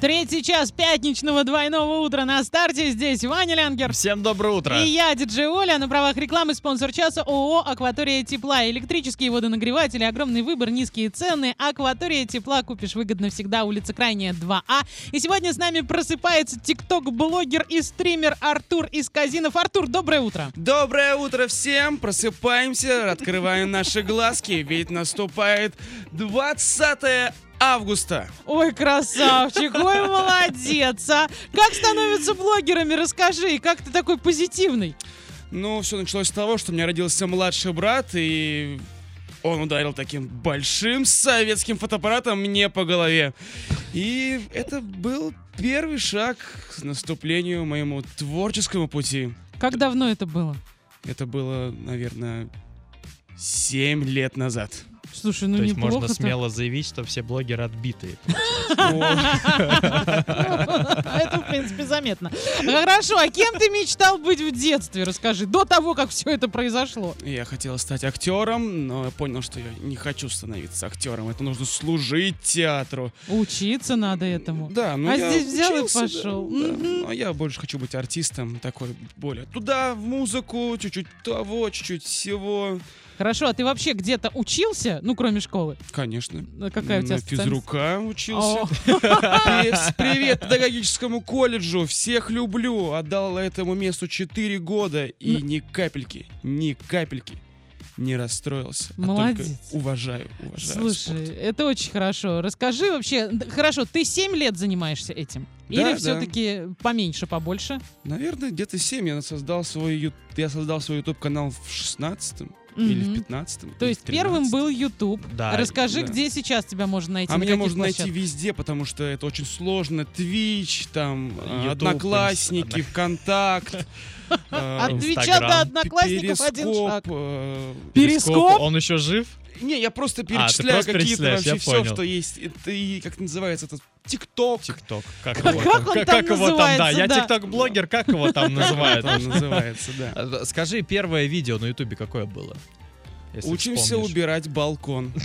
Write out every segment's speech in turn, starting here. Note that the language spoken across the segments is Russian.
Третий час пятничного двойного утра на старте. Здесь Ваня Лянгер. Всем доброе утро. И я, диджей Оля, на правах рекламы спонсор часа ООО «Акватория тепла». Электрические водонагреватели, огромный выбор, низкие цены. «Акватория тепла» купишь выгодно всегда, улица Крайняя, 2А. И сегодня с нами просыпается тикток-блогер и стример Артур из Казинов. Артур, доброе утро. Доброе утро всем! Просыпаемся, открываем наши глазки, ведь наступает 20 августа. Ой, красавчик, ой, молодец, а! Как становятся блогерами, расскажи, и как ты такой позитивный? Ну, все началось с того, что у меня родился младший брат, и он ударил таким большим советским фотоаппаратом мне по голове. И это был первый шаг к наступлению моему творческому пути. Как давно это было? Это было, наверное, 7 лет назад. Слушай, ну То есть можно смело заявить, что все блогеры отбитые. Это, в принципе, заметно. Хорошо, а кем ты мечтал быть в детстве? Расскажи, до того, как все это произошло. Я хотел стать актером, но я понял, что я не хочу становиться актером. Это нужно служить театру. Учиться надо этому. Да, ну А здесь взял и пошел. да. Мгм. Но я больше хочу быть артистом, такой более туда, в музыку, чуть-чуть того, чуть-чуть всего. Хорошо, а ты вообще где-то учился, ну, кроме школы? Конечно. Ну, какая у тебя На физрука учился. Привет педагогическому колледжу, всех люблю. Отдал этому месту 4 года и ну. ни капельки, ни капельки не расстроился. А Молодец. А уважаю, уважаю. Слушай, спорт. это очень хорошо. Расскажи вообще, хорошо, ты 7 лет занимаешься этим? Да, Или да. все-таки поменьше, побольше? Наверное, где-то 7. Я создал свой, я создал свой YouTube-канал в 16 угу. или в 15 То есть первым был YouTube. Да. Расскажи, да. где сейчас тебя можно найти. А меня можно площадках? найти везде, потому что это очень сложно. Twitch, там, YouTube, э, Одноклассники, ВКонтакт. Э, От Твича до Одноклассников один шаг. Э, Перископ? Он еще жив? Не, я просто а, перечисляю какие-то вообще все, что есть. И как называется этот ТикТок. ТикТок. Как Как его он как- там как его там, да. Я да. тикток-блогер, как его там называют? Называется, да. А, Скажи, первое видео на ютубе какое было? Учимся убирать балкон.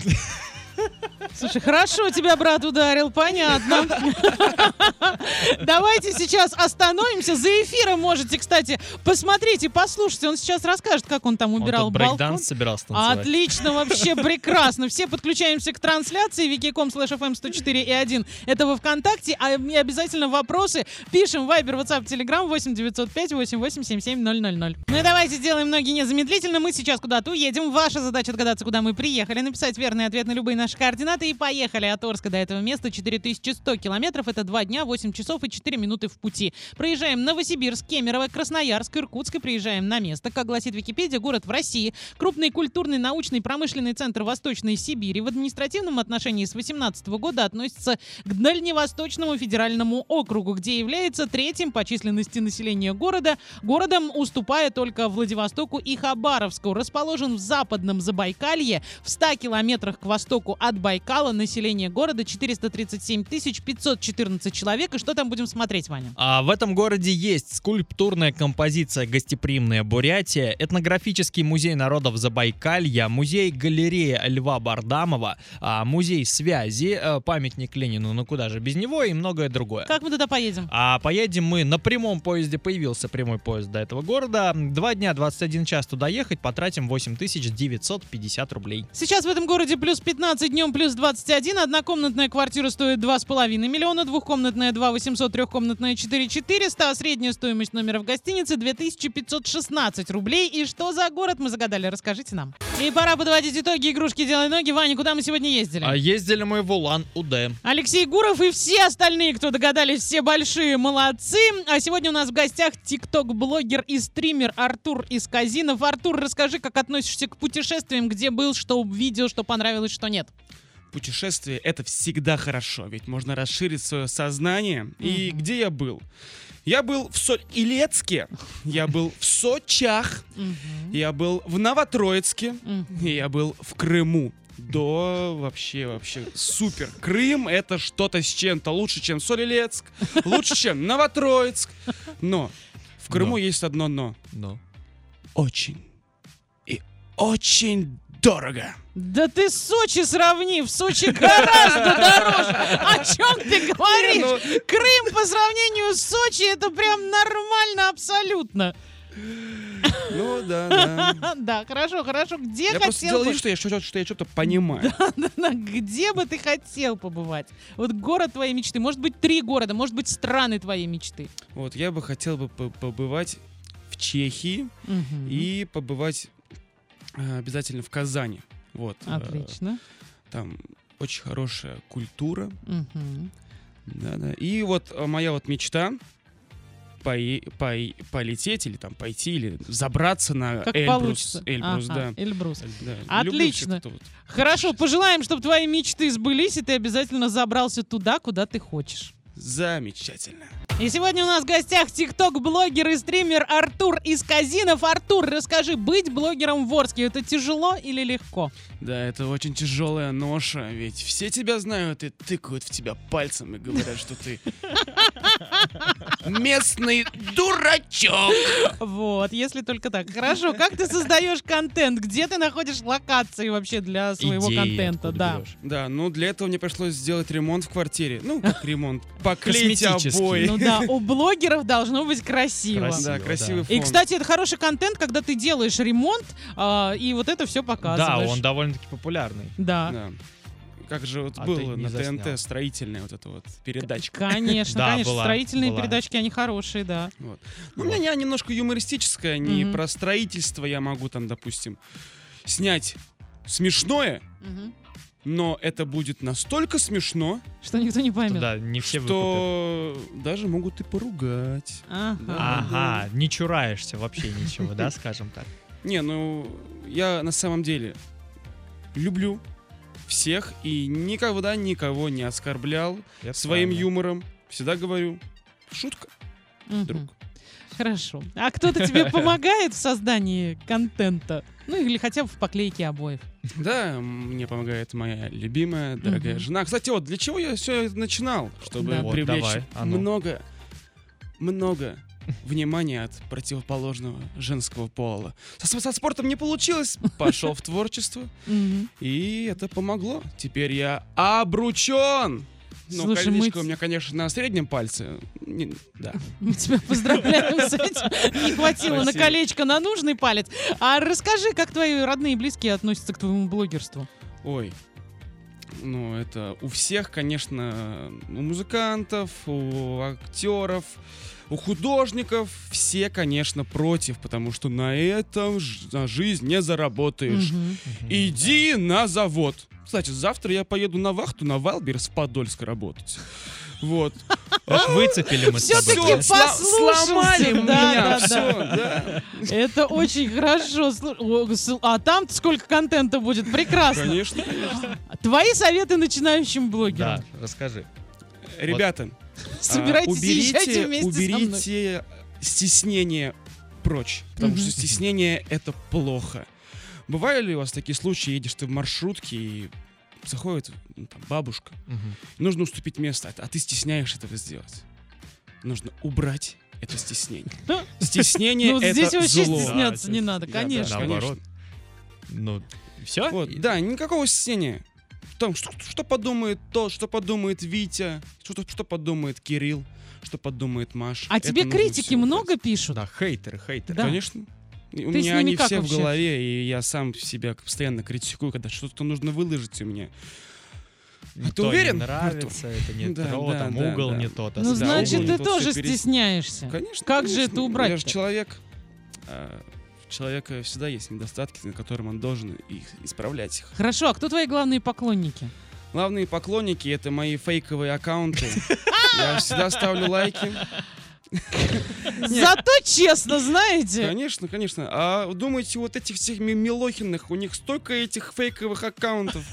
Слушай, хорошо тебя брат ударил, понятно. Давайте сейчас остановимся. За эфиром можете, кстати, посмотреть и послушать. Он сейчас расскажет, как он там Он убирал тут балкон. собирался танцевать. Отлично, вообще прекрасно. Все подключаемся к трансляции wiki.com slash fm 104 и 1. Это во ВКонтакте. А мне обязательно вопросы пишем в Viber, WhatsApp, Telegram 8 905 88 77 000. Ну и давайте сделаем ноги незамедлительно. Мы сейчас куда-то уедем. Ваша задача отгадаться, куда мы приехали, написать верный ответ на любые наши координаты и поехали от Орска до этого места 4100 километров. Это 2 дня, 8 часов и 4 минуты в пути. Проезжаем Новосибирск, Кемерово, Красноярск, Иркутск и приезжаем на место. Как гласит Википедия, город в России. Крупный культурный, научный, промышленный центр Восточной Сибири. В административном отношении с 18 года относится к Дальневосточному федеральному округу, где является третьим по численности населения города. Городом уступая только Владивостоку и Хабаровску. Расположен в западном Забайкалье, в 100 километрах к востоку от Байкала. Население города 437 514 человек. И что там будем смотреть, Ваня? А в этом городе есть скульптурная композиция «Гостеприимная Бурятия», этнографический музей народов Забайкалья, музей-галерея Льва Бардамова, а, музей связи, э, памятник Ленину, ну куда же без него и многое другое. Как мы туда поедем? А поедем мы на прямом поезде, появился прямой поезд до этого города. Два дня, 21 час туда ехать, потратим 8950 рублей. Сейчас в этом городе плюс 15, днем плюс 21. Однокомнатная квартира стоит 2,5 миллиона, двухкомнатная 2 800, трехкомнатная 4 400, а средняя стоимость номера в гостинице 2516 рублей. И что за город мы загадали? Расскажите нам. И пора подводить итоги игрушки «Делай ноги». Ваня, куда мы сегодня ездили? А ездили мы в Улан-Удэ. Алексей Гуров и все остальные, кто догадались, все большие молодцы. А сегодня у нас в гостях тикток-блогер и стример Артур из Казинов. Артур, расскажи, как относишься к путешествиям, где был, что видел, что понравилось, что нет. Путешествие — это всегда хорошо, ведь можно расширить свое сознание. И Мгм. где я был? Я был в Соль-Илецке, я был в Сочах, Мгм. я был в Новотроицке, Мгм. и я был в Крыму. Да, вообще, вообще супер. Крым — это что-то с чем-то. Лучше, чем Соль-Илецк, лучше, чем Новотроицк. Но в Крыму Но. есть одно «но». Ну. Очень и очень дорого. Да ты Сочи сравни, в Сочи гораздо дороже. О чем ты говоришь? Ну, Крым по сравнению с Сочи это прям нормально абсолютно. Ну да, да. Да, хорошо, хорошо. Где Я просто хотел делал бы... вид, что я что- что я что-то понимаю. Где бы ты хотел побывать? Вот город твоей мечты. Может быть, три города, может быть, страны твоей мечты. Вот, я бы хотел бы по- побывать в Чехии Мгм. и побывать обязательно в Казани. Вот. э, Отлично. Там очень хорошая культура. Мгм. Да-да. И вот э, моя вот мечта пое- пой- полететь или там пойти или забраться на Как Эльбрус. получится. Эльбрус, Ага, да. Эльбрус. Да, Отлично. вот. Хорошо, пожелаем, чтобы твои мечты сбылись, и ты обязательно забрался туда, куда ты хочешь. Замечательно. И сегодня у нас в гостях тикток-блогер и стример Артур из Казинов. Артур, расскажи, быть блогером в Орске, это тяжело или легко? Да, это очень тяжелая ноша, ведь все тебя знают и тыкают в тебя пальцем и говорят, что ты местный дурачок. Вот, если только так. Хорошо, как ты создаешь контент? Где ты находишь локации вообще для своего Идеи контента? Да. берешь? Да, ну для этого мне пришлось сделать ремонт в квартире. Ну, как ремонт. Поклеить Косметический. обои. Ну да, у блогеров должно быть красиво. Красиво. Да, да. красивый фон. И, кстати, это хороший контент, когда ты делаешь ремонт, а, и вот это все Да, показываешь. он довольно-таки популярный. Да. Да. Как же вот А было на заснял. ТНТ строительная вот эта вот передачка. Конечно, Да, конечно. была, Строительные была. передачки, они хорошие, да. Вот. Ну, у меня не- немножко юмористическая, не Мгм. про строительство я могу там, допустим, снять смешное, но это будет настолько смешно, Что никто не Что, поймет. Да, не все выкупят. что даже могут и поругать. Ага. Да. Ага, не чураешься вообще ничего, да, скажем так. Не, ну, я на самом деле люблю всех и никогда никого не оскорблял Это своим правильно. юмором. Всегда говорю, шутка, Мгм. друг. Хорошо. А кто-то тебе помогает в создании контента? Ну или хотя бы в поклейке обоев. Да, мне помогает моя любимая, дорогая Мгм. жена. Кстати, вот для чего я все начинал? Чтобы Да. Вот, привлечь давай, а ну. много, много внимания от противоположного женского пола. Со, со спортом не получилось, пошел в творчество, и это помогло. Теперь я обручен! Ну, Слушай, мы колечко т- у меня, конечно, на среднем пальце. Не- да. Мы тебя поздравляем с этим. Не хватило на колечко на нужный палец. А расскажи, как твои родные и близкие относятся к твоему блогерству? Ой. Ну, это у всех, конечно, у музыкантов, у актеров, у художников. Все, конечно, против, потому что на этом ж- на жизнь не заработаешь. Мгм. Иди на завод. Кстати, завтра я поеду на вахту на Wildberries в Подольск работать. Вот. Ох, выцепили мы с Всё-таки тобой. Всё-таки послушался, сломали да, меня, да, все, да. Это очень хорошо. А там сколько контента будет? Прекрасно. Конечно, конечно. Твои советы начинающим блогерам. Да, расскажи. Ребята, Собирайтесь А, и езжайте вместе со мной. уберите стеснение прочь, потому что стеснение это плохо. Бывали ли у вас такие случаи, едешь ты в маршрутке и заходит ну, там, бабушка, Мгм. нужно уступить место, а ты стесняешь этого сделать. Нужно убрать это стеснение. Стеснение Ну, это здесь вообще зло. стесняться Да, не это- надо, да, да. конечно. Наоборот. Ну, все? Вот, да, никакого стеснения. Там, что, что подумает тот, что подумает Витя, что, что подумает Кирилл, что подумает Маша. А Это тебе критики всё убрать. много пишут? Да, хейтеры, хейтеры. Да. Конечно. У Ты с меня они все вообще в голове, и я сам себя постоянно критикую, когда что-то нужно выложить у меня. Не ты то уверен, Не нравится, это не Да, то, да, там да, угол да. не тот. а Ну, да, значит, угол ты тоже перес- стесняешься. Конечно. Как же конечно. это убрать-то? Я же человек. а, У человека всегда есть недостатки, на которым он должен их исправлять их. Хорошо, а кто твои главные поклонники? Главные поклонники это мои фейковые аккаунты. Я всегда ставлю лайки. Зато честно, знаете. Конечно, конечно. А думаете, вот этих всех Ми- Милохиных, у них столько этих фейковых аккаунтов.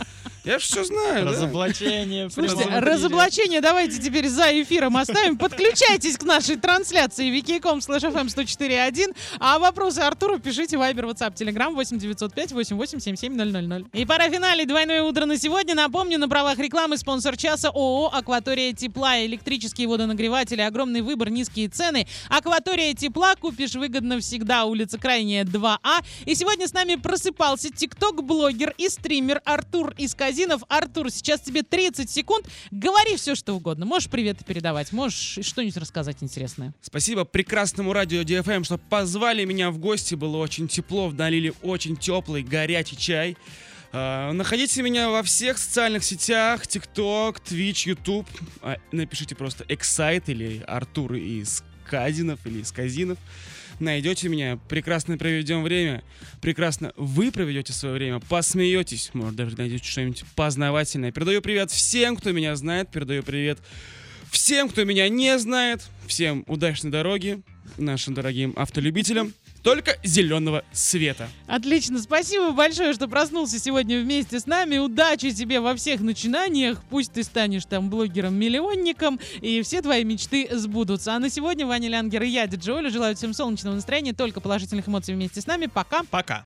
Я же все знаю, да? Разоблачение. Слушайте, прям разоблачение давайте теперь за эфиром оставим. Подключайтесь к нашей трансляции wiki.com slash fm 104.1. А вопросы Артуру пишите в Viber, WhatsApp, Telegram 8905 8877 000. И пора финалить двойное утро на сегодня. Напомню, на правах рекламы спонсор часа ООО «Акватория тепла». Электрические водонагреватели, огромный выбор, низкие цены. «Акватория тепла» купишь выгодно всегда. Улица Крайняя, 2А. И сегодня с нами просыпался тикток-блогер и стример Артур из Казинов. Артур, сейчас тебе 30 секунд. Говори все, что угодно. Можешь приветы передавать, можешь что-нибудь рассказать интересное. Спасибо прекрасному радио DFM, что позвали меня в гости. Было очень тепло, налили очень теплый, горячий чай. А, находите меня во всех социальных сетях, TikTok, Twitch, YouTube. Напишите просто Excite или Артур из Казинов или из Казинов. Найдете меня, прекрасно проведем время, прекрасно вы проведете свое время, посмеетесь, может даже найдете что-нибудь познавательное. Передаю привет всем, кто меня знает, передаю привет всем, кто меня не знает, всем удачной дороги, нашим дорогим автолюбителям. Только зеленого света. Отлично, спасибо большое, что проснулся сегодня вместе с нами. Удачи тебе во всех начинаниях. Пусть ты станешь там блогером-миллионником, и все твои мечты сбудутся. А на сегодня Ваня Лянгер и я, Диджи Оля, желаю всем солнечного настроения, только положительных эмоций вместе с нами. Пока. Пока.